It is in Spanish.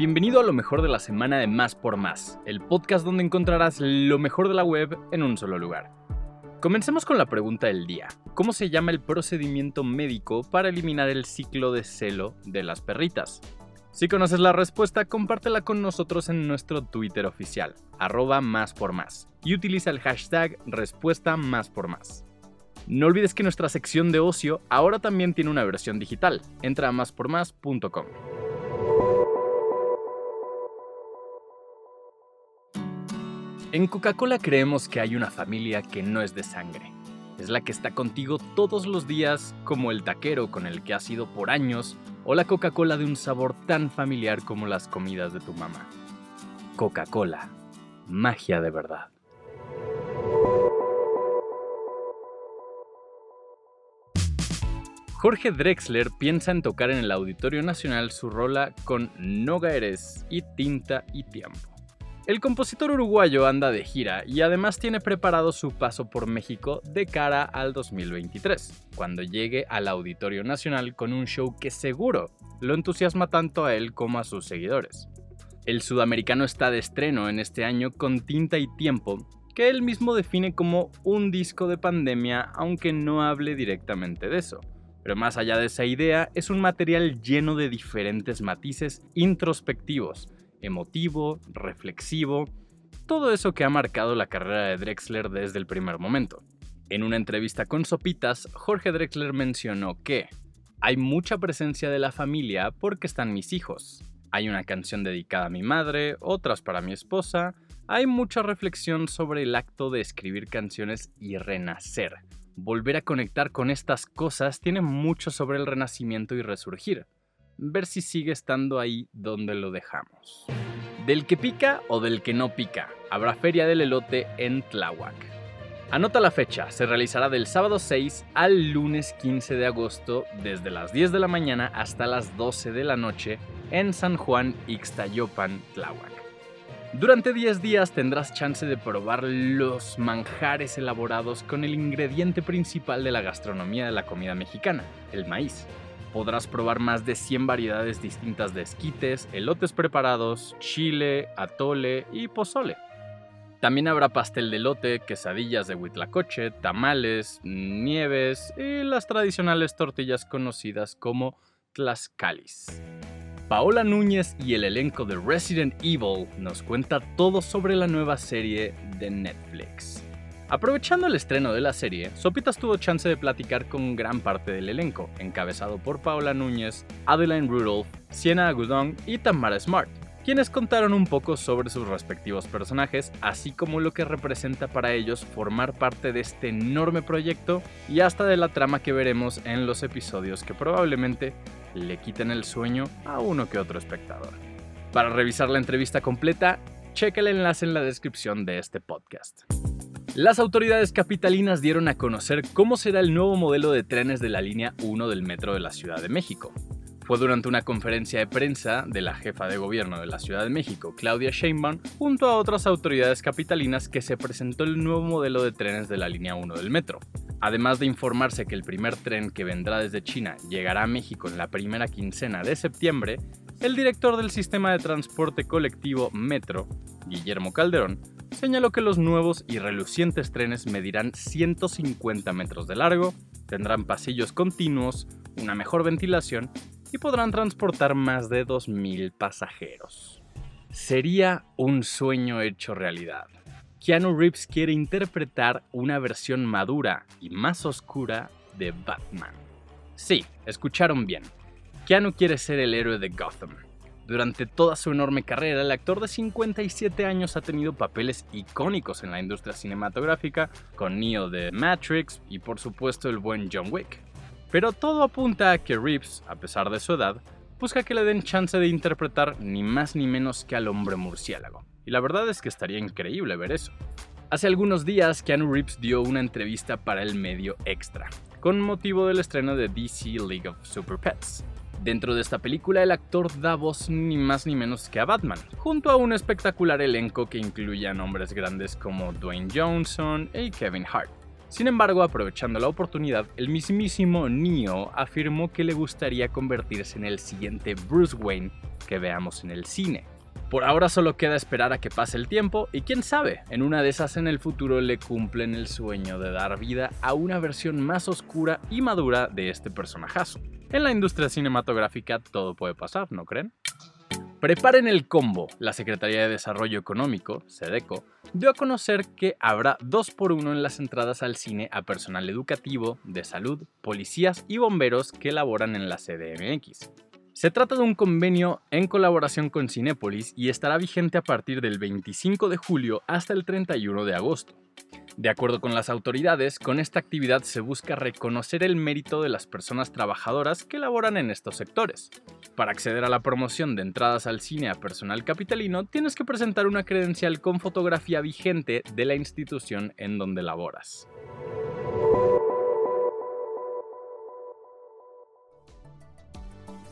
Bienvenido a lo mejor de la semana de Más por Más, el podcast donde encontrarás lo mejor de la web en un solo lugar. Comencemos con la pregunta del día. ¿Cómo se llama el procedimiento médico para eliminar el ciclo de celo de las perritas? Si conoces la respuesta, compártela con nosotros en nuestro Twitter oficial, arroba más por más, y utiliza el hashtag respuesta más por más. No olvides que nuestra sección de ocio ahora también tiene una versión digital. Entra a máspormás.com. En Coca-Cola creemos que hay una familia que no es de sangre. Es la que está contigo todos los días, como el taquero con el que has ido por años, o la Coca-Cola de un sabor tan familiar como las comidas de tu mamá. Coca-Cola, magia de verdad. Jorge Drexler piensa en tocar en el Auditorio Nacional su rola con Noga Eres y Tinta y Tiempo. El compositor uruguayo anda de gira y además tiene preparado su paso por México de cara al 2023, cuando llegue al Auditorio Nacional con un show que seguro lo entusiasma tanto a él como a sus seguidores. El sudamericano está de estreno en este año con Tinta y Tiempo, que él mismo define como un disco de pandemia, aunque no hable directamente de eso. Pero más allá de esa idea, es un material lleno de diferentes matices introspectivos, emotivo, reflexivo, todo eso que ha marcado la carrera de Drexler desde el primer momento. En una entrevista con Sopitas, Jorge Drexler mencionó que hay mucha presencia de la familia porque están mis hijos. Hay una canción dedicada a mi madre, otras para mi esposa. Hay mucha reflexión sobre el acto de escribir canciones y renacer. Volver a conectar con estas cosas tiene mucho sobre el renacimiento y resurgir ver si sigue estando ahí donde lo dejamos. Del que pica o del que no pica, habrá feria del elote en Tláhuac. Anota la fecha, se realizará del sábado 6 al lunes 15 de agosto desde las 10 de la mañana hasta las 12 de la noche en San Juan Ixtayopan, Tláhuac. Durante 10 días tendrás chance de probar los manjares elaborados con el ingrediente principal de la gastronomía de la comida mexicana, el maíz. Podrás probar más de 100 variedades distintas de esquites, elotes preparados, chile, atole y pozole. También habrá pastel de elote, quesadillas de huitlacoche, tamales, nieves y las tradicionales tortillas conocidas como tlaxcalis. Paola Núñez y el elenco de Resident Evil nos cuenta todo sobre la nueva serie de Netflix. Aprovechando el estreno de la serie, Sopitas tuvo chance de platicar con gran parte del elenco, encabezado por Paola Núñez, Adeline Rudolph, Sienna Agudong y Tamara Smart, quienes contaron un poco sobre sus respectivos personajes, así como lo que representa para ellos formar parte de este enorme proyecto y hasta de la trama que veremos en los episodios que probablemente le quiten el sueño a uno que otro espectador. Para revisar la entrevista completa, checa el enlace en la descripción de este podcast. Las autoridades capitalinas dieron a conocer cómo será el nuevo modelo de trenes de la línea 1 del metro de la Ciudad de México. Fue durante una conferencia de prensa de la jefa de gobierno de la Ciudad de México, Claudia Sheinbaum, junto a otras autoridades capitalinas que se presentó el nuevo modelo de trenes de la línea 1 del metro. Además de informarse que el primer tren que vendrá desde China llegará a México en la primera quincena de septiembre, el director del sistema de transporte colectivo Metro, Guillermo Calderón, señaló que los nuevos y relucientes trenes medirán 150 metros de largo, tendrán pasillos continuos, una mejor ventilación y podrán transportar más de 2.000 pasajeros. Sería un sueño hecho realidad. Keanu Reeves quiere interpretar una versión madura y más oscura de Batman. Sí, escucharon bien. Keanu quiere ser el héroe de Gotham, durante toda su enorme carrera, el actor de 57 años ha tenido papeles icónicos en la industria cinematográfica, con Neo de Matrix y por supuesto el buen John Wick. Pero todo apunta a que Reeves, a pesar de su edad, busca que le den chance de interpretar ni más ni menos que al hombre murciélago. Y la verdad es que estaría increíble ver eso. Hace algunos días, Keanu Reeves dio una entrevista para el medio Extra, con motivo del estreno de DC League of Super Pets. Dentro de esta película, el actor da voz ni más ni menos que a Batman, junto a un espectacular elenco que incluye a nombres grandes como Dwayne Johnson y Kevin Hart. Sin embargo, aprovechando la oportunidad, el mismísimo Neo afirmó que le gustaría convertirse en el siguiente Bruce Wayne que veamos en el cine. Por ahora solo queda esperar a que pase el tiempo y quién sabe, en una de esas en el futuro le cumplen el sueño de dar vida a una versión más oscura y madura de este personajazo. En la industria cinematográfica todo puede pasar, ¿no creen? Preparen el combo. La Secretaría de Desarrollo Económico, SEDECO, dio a conocer que habrá 2 por 1 en las entradas al cine a personal educativo, de salud, policías y bomberos que laboran en la CDMX. Se trata de un convenio en colaboración con Cinépolis y estará vigente a partir del 25 de julio hasta el 31 de agosto. De acuerdo con las autoridades, con esta actividad se busca reconocer el mérito de las personas trabajadoras que laboran en estos sectores. Para acceder a la promoción de entradas al cine a personal capitalino, tienes que presentar una credencial con fotografía vigente de la institución en donde laboras.